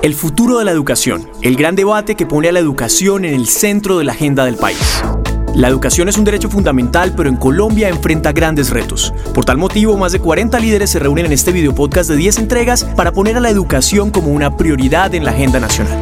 El futuro de la educación, el gran debate que pone a la educación en el centro de la agenda del país. La educación es un derecho fundamental, pero en Colombia enfrenta grandes retos. Por tal motivo, más de 40 líderes se reúnen en este video podcast de 10 entregas para poner a la educación como una prioridad en la agenda nacional.